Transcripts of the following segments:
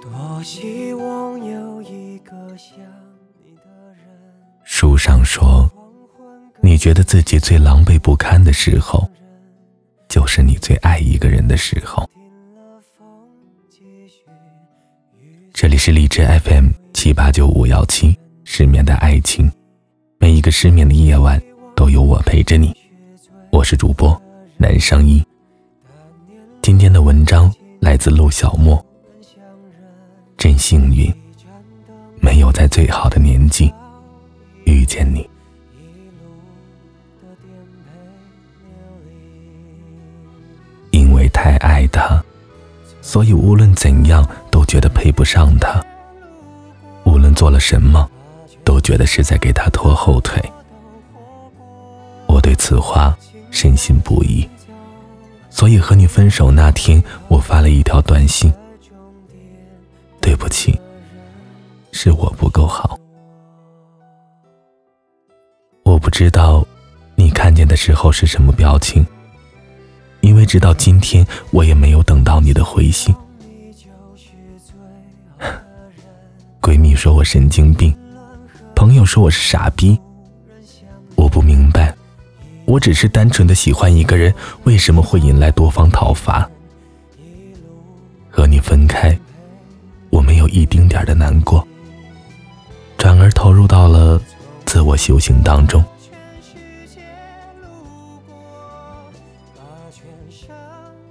多希望有一个像你的人。书上说，你觉得自己最狼狈不堪的时候，就是你最爱一个人的时候。这里是荔枝 FM 七八九五幺七，失眠的爱情，每一个失眠的夜晚都有我陪着你。我是主播南商一。今天的文章来自陆小莫。真幸运，没有在最好的年纪遇见你。因为太爱他，所以无论怎样都觉得配不上他。无论做了什么，都觉得是在给他拖后腿。我对此话深信不疑，所以和你分手那天，我发了一条短信。对不起，是我不够好。我不知道你看见的时候是什么表情，因为直到今天我也没有等到你的回信。闺蜜说我神经病，朋友说我是傻逼。我不明白，我只是单纯的喜欢一个人，为什么会引来多方讨伐？和你分开。我没有一丁点的难过，转而投入到了自我修行当中。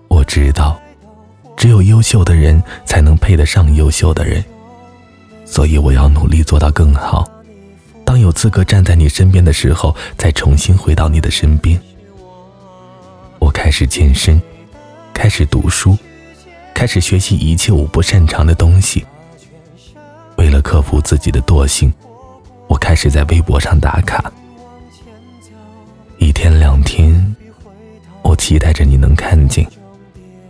我知道，只有优秀的人才能配得上优秀的人，所以我要努力做到更好。资格站在你身边的时候，再重新回到你的身边。我开始健身，开始读书。开始学习一切我不擅长的东西。为了克服自己的惰性，我开始在微博上打卡。一天两天，我期待着你能看见，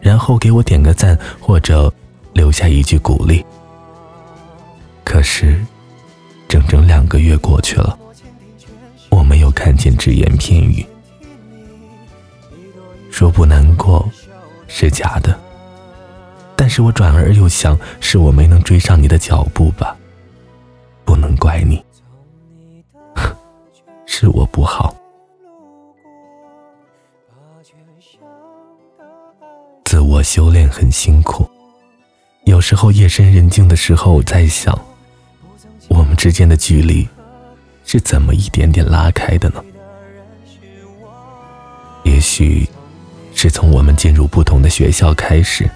然后给我点个赞或者留下一句鼓励。可是，整整两个月过去了，我没有看见只言片语。说不难过，是假的。但是我转而又想，是我没能追上你的脚步吧，不能怪你，是我不好。自我修炼很辛苦，有时候夜深人静的时候，我在想，之间的距离是怎么一点点拉开的呢？也许是从我们进入不同的学校开始。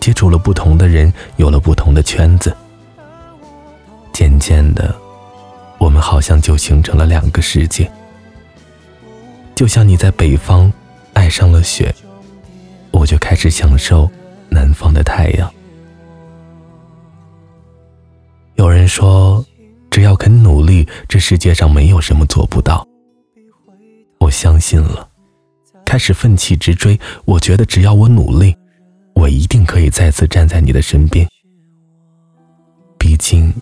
接触了不同的人，有了不同的圈子，渐渐的，我们好像就形成了两个世界。就像你在北方爱上了雪，我就开始享受南方的太阳。有人说，只要肯努力，这世界上没有什么做不到。我相信了，开始奋起直追。我觉得只要我努力。我一定可以再次站在你的身边。毕竟，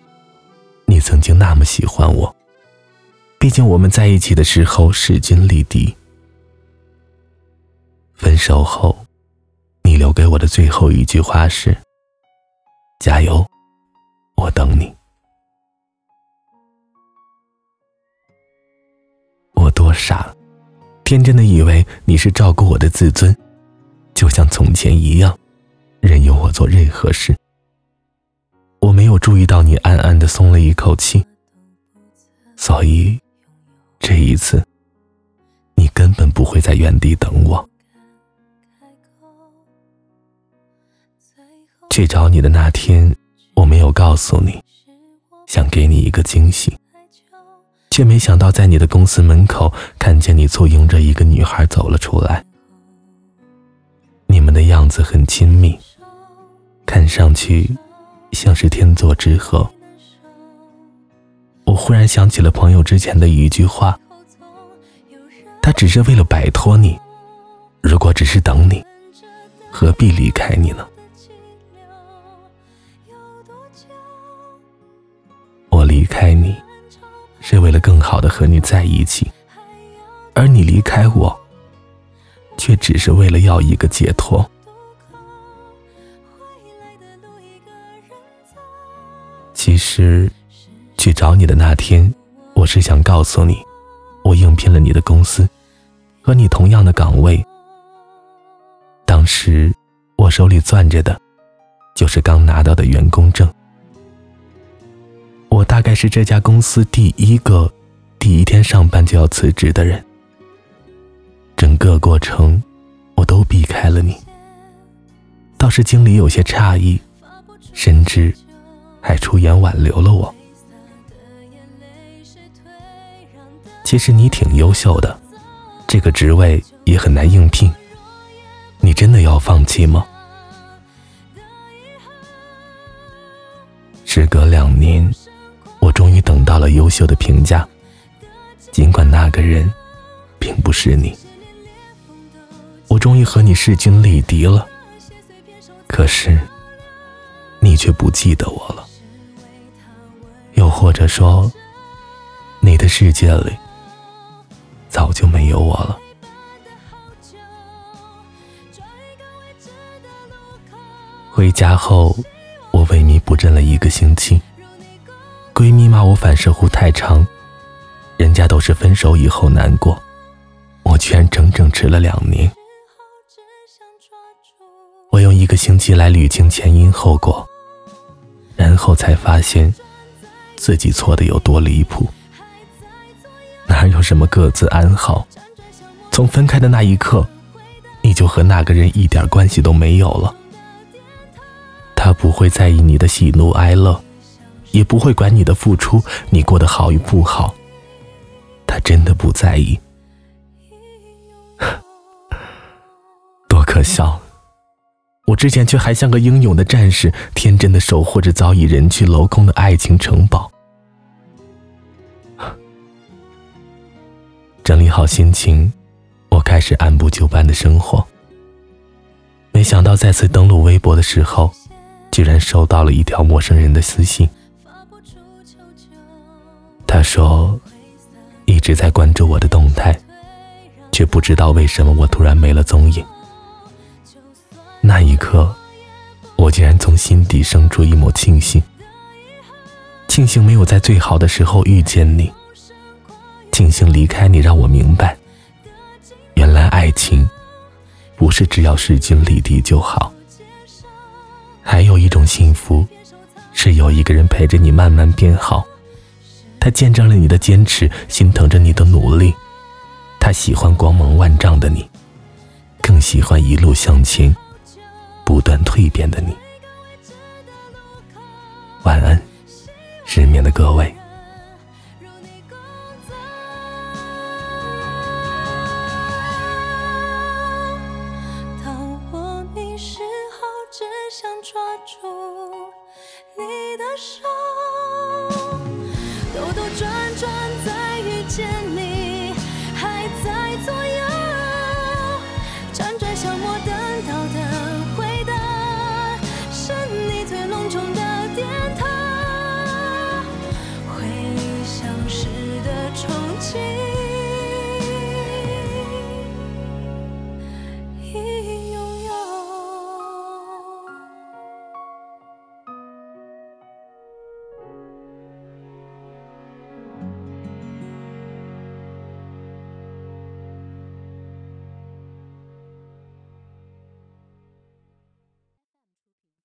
你曾经那么喜欢我。毕竟我们在一起的时候势均力敌。分手后，你留给我的最后一句话是：“加油，我等你。”我多傻，天真的以为你是照顾我的自尊，就像从前一样。任由我做任何事，我没有注意到你暗暗的松了一口气，所以这一次，你根本不会在原地等我。去找你的那天，我没有告诉你，想给你一个惊喜，却没想到在你的公司门口看见你簇拥着一个女孩走了出来，你们的样子很亲密。看上去像是天作之合。我忽然想起了朋友之前的一句话：“他只是为了摆脱你，如果只是等你，何必离开你呢？”离开你，是为了更好的和你在一起，而你离开我，却只是为了要一个解脱。其实，去找你的那天，我是想告诉你，我应聘了你的公司，和你同样的岗位。当时，我手里攥着的，就是刚拿到的员工证。大概是这家公司第一个，第一天上班就要辞职的人。整个过程，我都避开了你。倒是经理有些诧异，甚至还出言挽留了我。其实你挺优秀的，这个职位也很难应聘。你真的要放弃吗？时隔两年。终于等到了优秀的评价，尽管那个人并不是你。我终于和你势均力敌了，可是你却不记得我了。又或者说，你的世界里早就没有我了。回家后，我萎靡不振了一个星期。闺蜜骂我反射弧太长，人家都是分手以后难过，我居然整整迟了两年。我用一个星期来捋清前因后果，然后才发现自己错的有多离谱。哪有什么各自安好？从分开的那一刻，你就和那个人一点关系都没有了。他不会在意你的喜怒哀乐。也不会管你的付出，你过得好与不好，他真的不在意。多可笑！我之前却还像个英勇的战士，天真的守护着早已人去楼空的爱情城堡。整理好心情，我开始按部就班的生活。没想到再次登录微博的时候，居然收到了一条陌生人的私信。他说：“一直在关注我的动态，却不知道为什么我突然没了踪影。”那一刻，我竟然从心底生出一抹庆幸。庆幸没有在最好的时候遇见你，庆幸离开你让我明白，原来爱情不是只要势均力敌就好。还有一种幸福，是有一个人陪着你慢慢变好。他见证了你的坚持，心疼着你的努力。他喜欢光芒万丈的你，更喜欢一路向前、不断蜕变的你。晚安，失眠的各位。